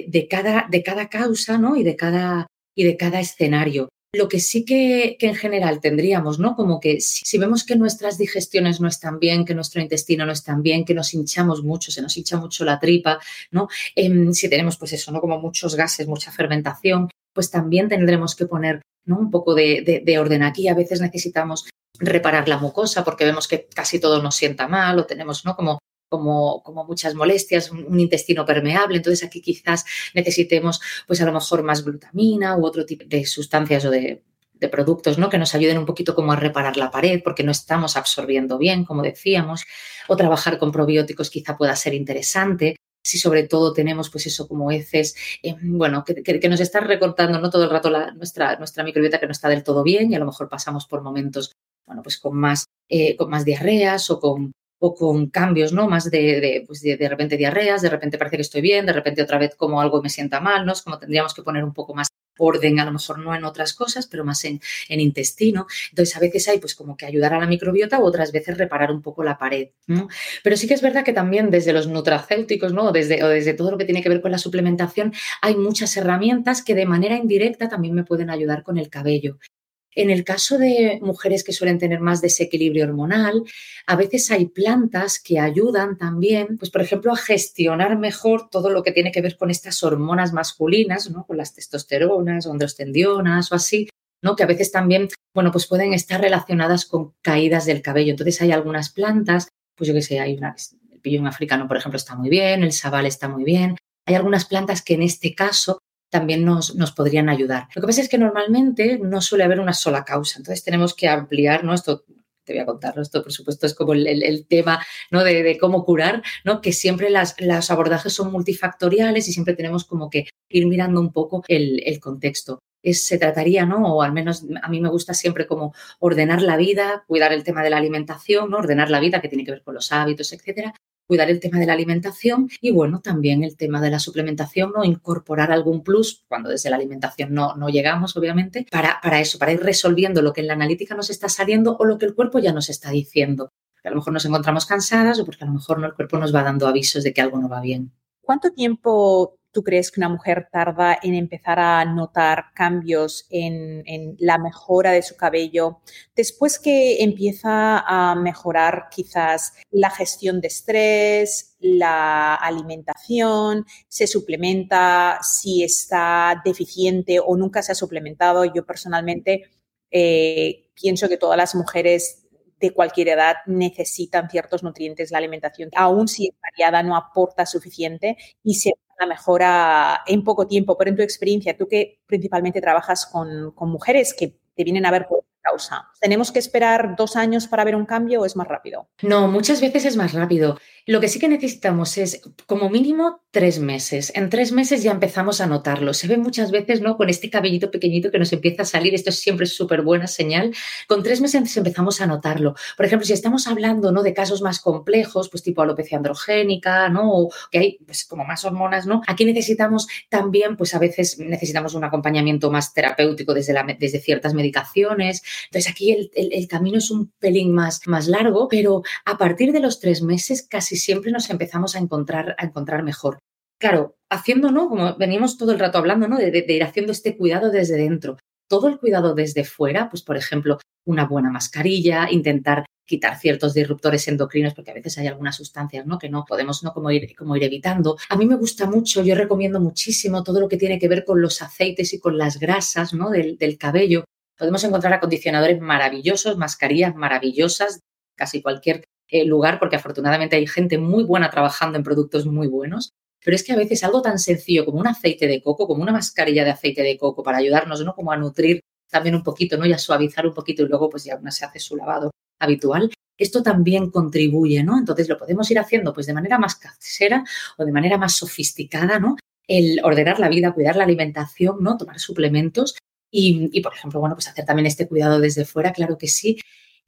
de, cada, de cada causa, ¿no? Y de cada, y de cada escenario. Lo que sí que, en general tendríamos, ¿no? Como que si, vemos que nuestras digestiones no están bien, que nuestro intestino no está bien, que nos hinchamos mucho, se nos hincha mucho la tripa, ¿no? Em, si tenemos, pues eso, ¿no? Como muchos gases, mucha fermentación, pues también tendremos que poner un poco de, orden aquí. A veces necesitamos reparar la mucosa porque vemos que casi todo nos sienta mal o tenemos ¿no? como, como, muchas molestias, un, intestino permeable. Entonces aquí quizás necesitemos pues a lo mejor más glutamina u otro tipo de sustancias o de, de productos ¿no? que nos ayuden un poquito como a reparar la pared porque no estamos absorbiendo bien, como decíamos, o trabajar con probióticos quizá pueda ser interesante si sobre todo tenemos pues eso como heces, eh, bueno, que, nos está recortando no todo el rato nuestra, nuestra microbiota que no está del todo bien y a lo mejor pasamos por momentos, bueno, pues con más, eh, con más diarreas o con, o con cambios, ¿no? Más de, de, pues de, de, repente diarreas, de repente parece que estoy bien, de repente otra vez como algo me sienta mal, ¿no? Como tendríamos que poner un poco más orden, a lo mejor no en otras cosas, pero más en, en, intestino. Entonces, a veces hay pues como que ayudar a la microbiota u otras veces reparar un poco la pared. ¿no? Pero sí que es verdad que también desde los nutracéuticos, ¿no? Desde, o desde todo lo que tiene que ver con la suplementación, hay muchas herramientas que de manera indirecta también me pueden ayudar con el cabello. En el caso de mujeres que suelen tener más desequilibrio hormonal, a veces hay plantas que ayudan también, pues por ejemplo, a gestionar mejor todo lo que tiene que ver con estas hormonas masculinas, ¿no? Con las testosteronas, androstendionas o así, ¿no? Que a veces también, bueno, pues pueden estar relacionadas con caídas del cabello. Entonces hay algunas plantas, pues yo qué sé, hay una el pillón africano, por ejemplo, está muy bien, el sabal está muy bien. Hay algunas plantas que en este caso también nos, nos, podrían ayudar. Lo que pasa es que normalmente no suele haber una sola causa, entonces tenemos que ampliar, ¿no? Esto te voy a contarlo, esto por supuesto es como el, tema ¿no? de, cómo curar, ¿no? que siempre las, los abordajes son multifactoriales y siempre tenemos como que ir mirando un poco el, el contexto. Es, se trataría, ¿no? O al menos a mí me gusta siempre como ordenar la vida, cuidar el tema de la alimentación, ¿no? Ordenar la vida que tiene que ver con los hábitos, etcétera, cuidar el tema de la alimentación y bueno, también el tema de la suplementación o incorporar algún plus cuando desde la alimentación no, no llegamos, obviamente, para, para eso, para ir resolviendo lo que en la analítica nos está saliendo o lo que el cuerpo ya nos está diciendo. Porque a lo mejor nos encontramos cansadas o porque a lo mejor no, el cuerpo nos va dando avisos de que algo no va bien. ¿Cuánto tiempo tú crees que una mujer tarda en empezar a notar cambios en, la mejora de su cabello después que empieza a mejorar quizás la gestión de estrés, la alimentación, se suplementa, si está deficiente o nunca se ha suplementado? Yo personalmente eh, pienso que todas las mujeres de cualquier edad necesitan ciertos nutrientes la alimentación, aun si es variada, no aporta suficiente y se la mejora en poco tiempo. Pero en tu experiencia, tú que principalmente trabajas con, con mujeres que te vienen a ver causa. ¿Tenemos que esperar dos años para ver un cambio o es más rápido? No, muchas veces es más rápido. Lo que sí que necesitamos es como mínimo tres meses. En tres meses ya empezamos a notarlo. Se ve muchas veces, ¿no? Con este cabellito pequeñito que nos empieza a salir. Esto es siempre súper buena señal. Con tres meses empezamos a notarlo. Por ejemplo, si estamos hablando, ¿no? De casos más complejos, pues tipo alopecia androgénica, ¿no? O que hay, pues como más hormonas, ¿no? Aquí necesitamos también, pues a veces necesitamos un acompañamiento más terapéutico desde, desde ciertas medicaciones. Entonces aquí el, el, camino es un pelín más, más largo, pero a partir de los tres meses casi siempre nos empezamos a encontrar, a encontrar mejor. Claro, haciendo, ¿no? Como venimos todo el rato hablando, ¿no? De, ir haciendo este cuidado desde dentro. Todo el cuidado desde fuera, pues por ejemplo, una buena mascarilla, intentar quitar ciertos disruptores endocrinos, porque a veces hay algunas sustancias ¿no? que no podemos ¿no? Como, ir, como ir evitando. A mí me gusta mucho, yo recomiendo muchísimo todo lo que tiene que ver con los aceites y con las grasas ¿no? del, del cabello. Podemos encontrar acondicionadores maravillosos, mascarillas maravillosas, casi cualquier eh, lugar, porque afortunadamente hay gente muy buena trabajando en productos muy buenos. Pero es que a veces algo tan sencillo como un aceite de coco, como una mascarilla de aceite de coco para ayudarnos, ¿no? Como a nutrir también un poquito, ¿no? Y a suavizar un poquito y luego pues ya se hace su lavado habitual. Esto también contribuye, ¿no? Entonces lo podemos ir haciendo pues de manera más casera o de manera más sofisticada, ¿no? El ordenar la vida, cuidar la alimentación, ¿no? Tomar suplementos y, y, por ejemplo, bueno, pues hacer también este cuidado desde fuera, claro que sí.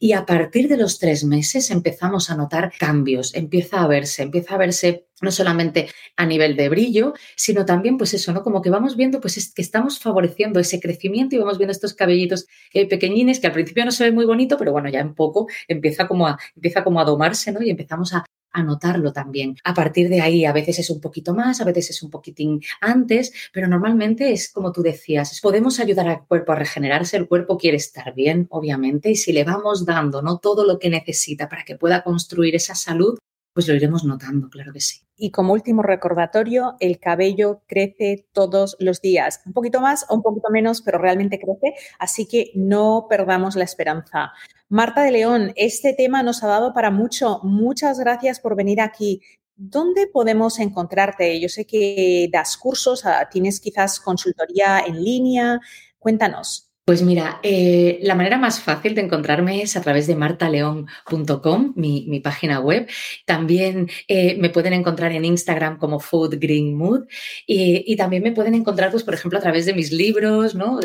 Y a partir de los tres meses empezamos a notar cambios, empieza a verse, empieza a verse no solamente a nivel de brillo, sino también, pues eso, ¿no? Como que vamos viendo, pues es que estamos favoreciendo ese crecimiento y vamos viendo estos cabellitos eh, pequeñines que al principio no se ve muy bonito, pero bueno, ya en poco empieza como a, empieza como a domarse, ¿no? Y empezamos a, anotarlo también. A partir de ahí, a veces es un poquito más, a veces es un poquitín antes, pero normalmente es como tú decías, podemos ayudar al cuerpo a regenerarse, el cuerpo quiere estar bien, obviamente, y si le vamos dando ¿no? todo lo que necesita para que pueda construir esa salud, pues lo iremos notando, claro que sí. Y como último recordatorio, el cabello crece todos los días, un poquito más o un poquito menos, pero realmente crece, así que no perdamos la esperanza. Marta de León, este tema nos ha dado para mucho. Muchas gracias por venir aquí. ¿Dónde podemos encontrarte? Yo sé que das cursos, ah, tienes quizás consultoría en línea. Cuéntanos. Pues mira, eh, la manera más fácil de encontrarme es a través de martaleón.com, mi, página web. También eh, me pueden encontrar en Instagram como Food Green Mood y, también me pueden encontrar, pues, por ejemplo, a través de mis libros, ¿no?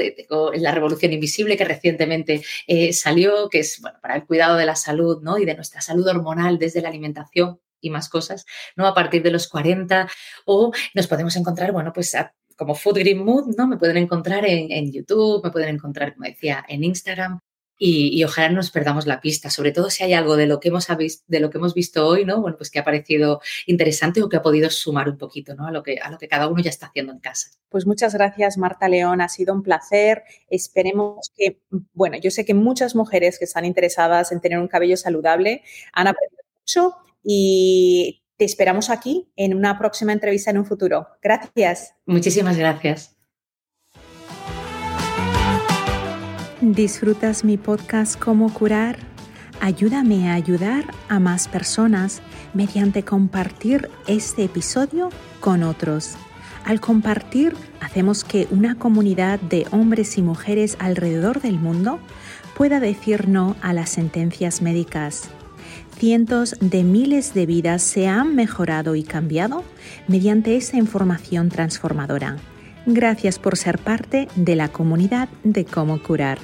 La Revolución Invisible que recientemente eh, salió, que es bueno, para el cuidado de la salud, ¿no? Y de nuestra salud hormonal desde la alimentación y más cosas, ¿no? A partir de los 40 o nos podemos encontrar, bueno, pues a, como Food Green Mood, ¿no? Me pueden encontrar en, YouTube, me pueden encontrar, como decía, en Instagram. Y, ojalá no nos perdamos la pista, sobre todo si hay algo de lo que hemos de lo que hemos visto hoy, ¿no? Bueno, pues que ha parecido interesante o que ha podido sumar un poquito, ¿no? A lo que a lo que cada uno ya está haciendo en casa. Pues muchas gracias, Marta León, ha sido un placer. Esperemos que, bueno, yo sé que muchas mujeres que están interesadas en tener un cabello saludable han aprendido mucho y te esperamos aquí en una próxima entrevista en un futuro. Gracias. Muchísimas gracias. ¿Disfrutas mi podcast Cómo curar? Ayúdame a ayudar a más personas mediante compartir este episodio con otros. Al compartir, hacemos que una comunidad de hombres y mujeres alrededor del mundo pueda decir no a las sentencias médicas. Cientos de miles de vidas se han mejorado y cambiado mediante esa información transformadora. Gracias por ser parte de la comunidad de cómo curar.